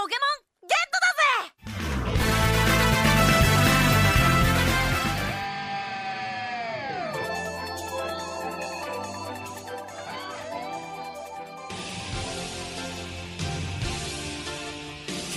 ポケモン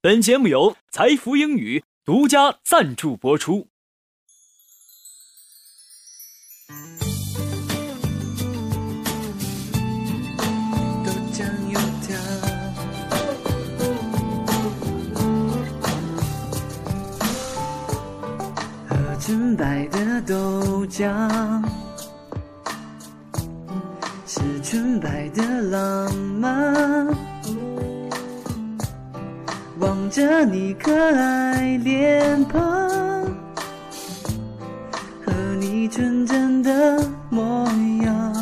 本节目由财富英语独家赞助播出。豆浆油条，喝纯白的豆浆，的模样，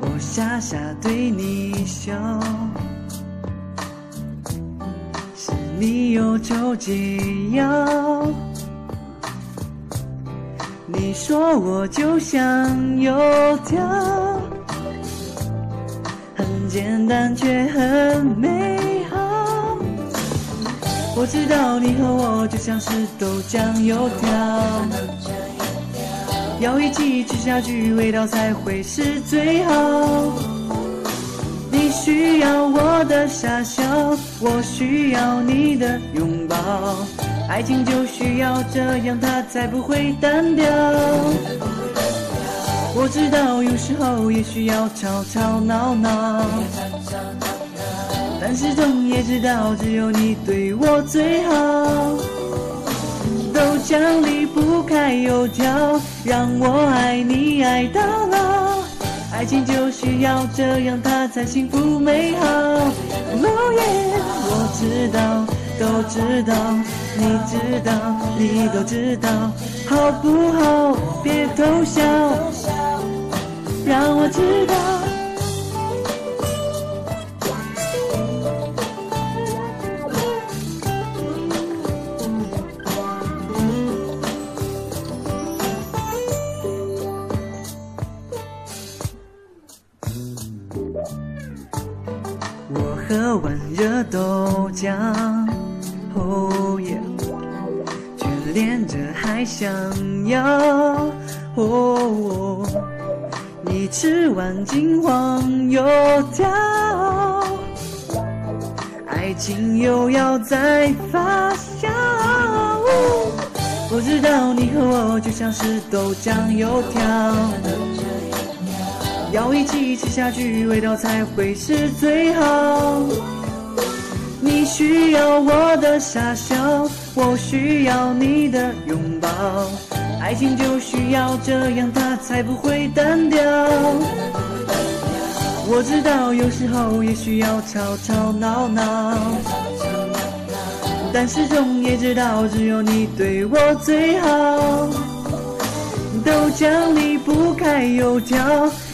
我傻傻对你笑，是你忧愁解药。你说我就像油条，很简单却很美好。我知道你和我就像是豆浆油条，要一起吃下去，味道才会是最好。你需要我的傻笑，我需要你的拥抱，爱情就需要这样，它才不会单调。我知道有时候也需要吵吵闹闹。但始终也知道，只有你对我最好。像离不开油条，让我爱你爱到老。爱情就需要这样，它才幸福美好。哦耶，我知道，都知道，你知道，你都知道，好不好？别偷笑，让我知道。豆浆，哦耶，眷恋着还想要，哦，你吃完金黄油条，爱情又要再发酵。我知道你和我就像是豆浆油条。要一起吃下去，味道才会是最好。你需要我的傻笑，我需要你的拥抱。爱情就需要这样，它才不会单调。我知道有时候也需要吵吵闹闹，但始终也知道，只有你对我最好。豆浆离不开油条，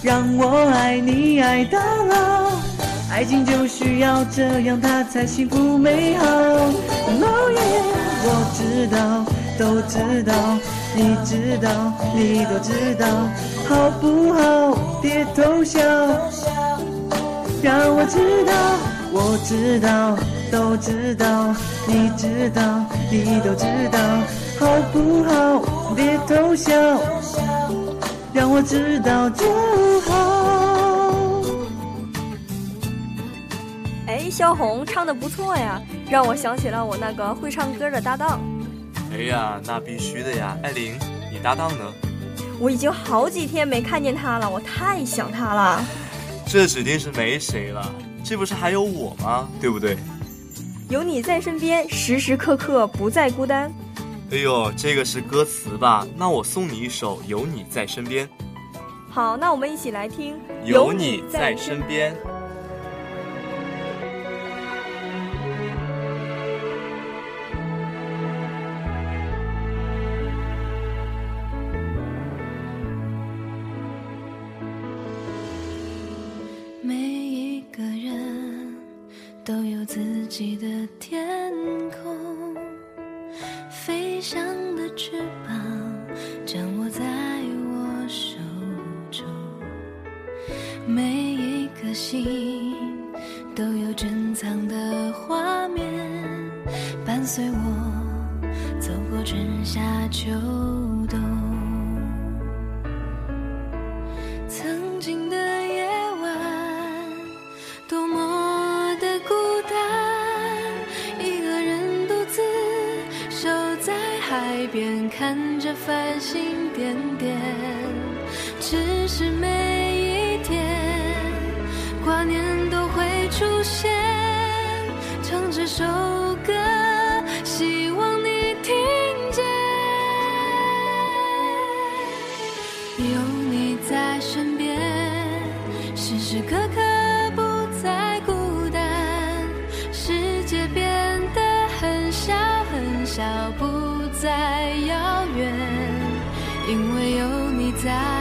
让我爱你爱到老。爱情就需要这样，它才幸福美好。哦耶，我知道，都知道，你知道，你都知道，好不好？别偷笑，让我知道，我知道，都知道，你知道，你都知道。好不好？别偷笑，让我知道就好。哎，小红唱的不错呀，让我想起了我那个会唱歌的搭档。哎呀，那必须的呀，艾琳，你搭档呢？我已经好几天没看见他了，我太想他了。这指定是没谁了，这不是还有我吗？对不对？有你在身边，时时刻刻不再孤单。哎呦，这个是歌词吧？那我送你一首《有你在身边》。好，那我们一起来听。有你在身边。都有自己的天空，飞翔的翅膀掌握在我手中。每一颗心都有珍藏的画面，伴随我走过春夏秋冬。曾边，看着繁星点点。只是每一天，挂念都会出现，唱这首歌，希望你听见。有你在身边，时时刻刻有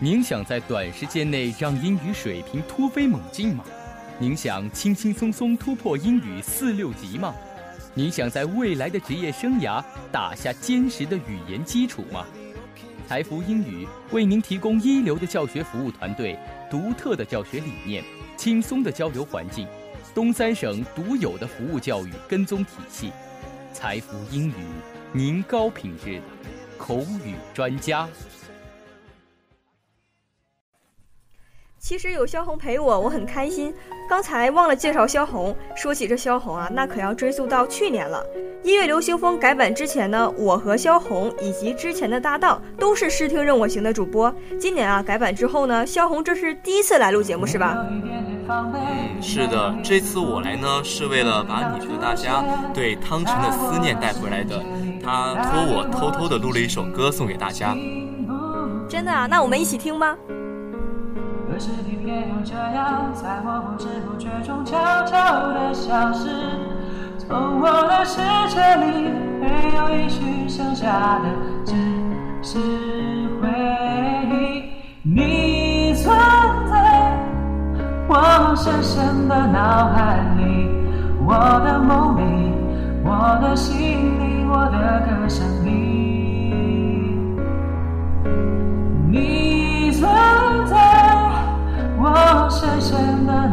您想在短时间内让英语水平突飞猛进吗？您想轻轻松松突破英语四六级吗？您想在未来的职业生涯打下坚实的语言基础吗？财福英语为您提供一流的教学服务团队、独特的教学理念、轻松的交流环境、东三省独有的服务教育跟踪体系。财福英语，您高品质的口语专家。其实有萧红陪我，我很开心。刚才忘了介绍萧红。说起这萧红啊，那可要追溯到去年了。音乐流行风改版之前呢，我和萧红以及之前的搭档都是视听任我行的主播。今年啊，改版之后呢，萧红这是第一次来录节目是吧？嗯，是的，这次我来呢，是为了把你觉得大家对汤臣的思念带回来的。他托我偷偷的录了一首歌送给大家。真的啊？那我们一起听吧。可是你偏又这样，在我不知不觉中悄悄地消失。从我的世界里，没有一句剩下的只是回忆。你存在我深深的脑海里，我的梦里，我的心里，我的歌声里，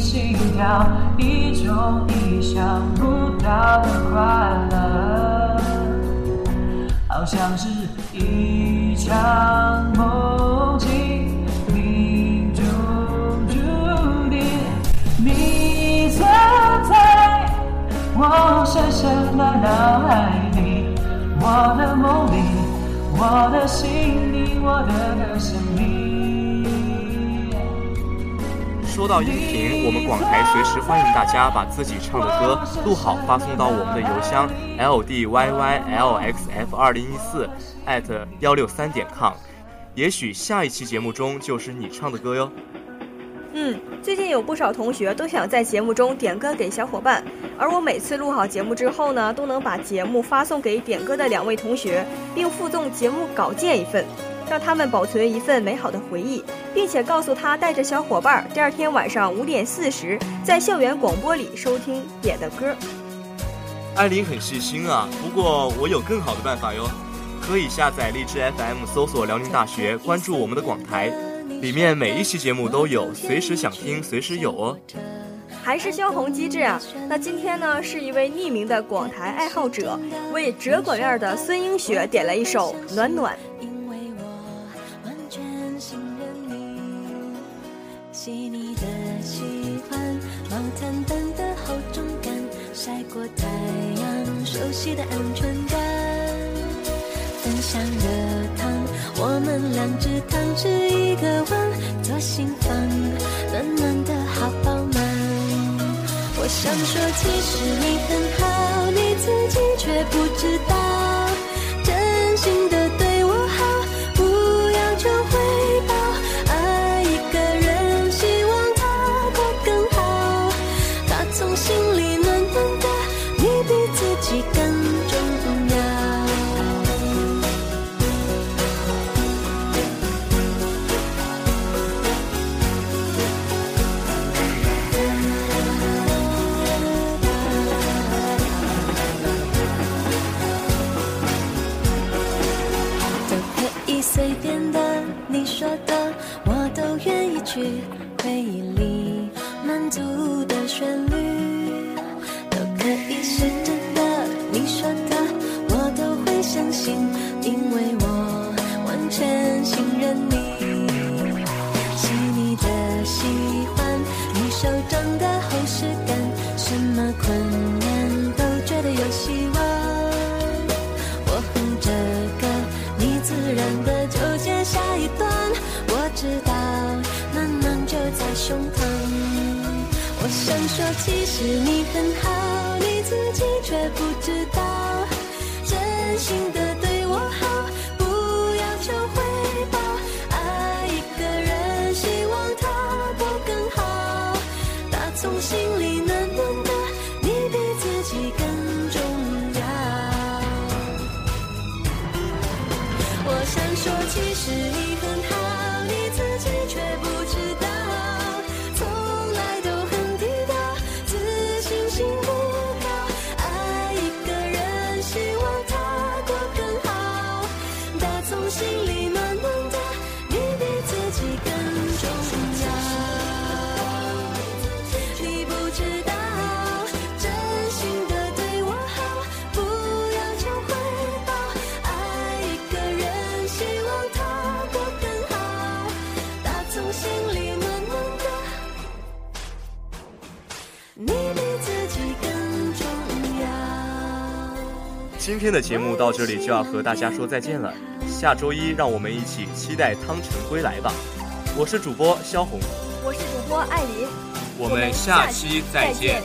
心跳，一种意想不到的快乐，好像是一场梦境。命中注定，你存在我深深的脑海里，我的梦里，我的心里，我的歌声里。说到音频，我们广台随时欢迎大家把自己唱的歌录好，发送到我们的邮箱 l d y y l x f 二零一四 at 幺六三点 com。也许下一期节目中就是你唱的歌哟。嗯，最近有不少同学都想在节目中点歌给小伙伴，而我每次录好节目之后呢，都能把节目发送给点歌的两位同学，并附赠节目稿件一份，让他们保存一份美好的回忆，并且告诉他带着小伙伴第二天晚上五点四十在校园广播里收听点的歌。艾琳很细心啊，不过我有更好的办法哟，可以下载荔枝 FM，搜索辽宁大学，关注我们的广台，里面每一期节目都有，随时想听随时有哦。还是萧红机智啊！那今天呢，是一位匿名的广台爱好者为折管院的孙英雪点了一首《暖暖》。你，的安全感。分享热汤，我们两只汤匙一个碗，左心房，暖暖的好饱满。我想说，其实你很好，你自己却不知道，手掌的厚实感，什么困难都觉得有希望。我哼着歌，你自然的就接下一段。我知道，暖暖就在胸膛。我想说，其实你很好，你自己却不知道，天的节目到这里就要和大家说再见了，下周一让我们一起期待汤臣归来吧。我是主播肖红，我是主播艾琳，我们下期再见。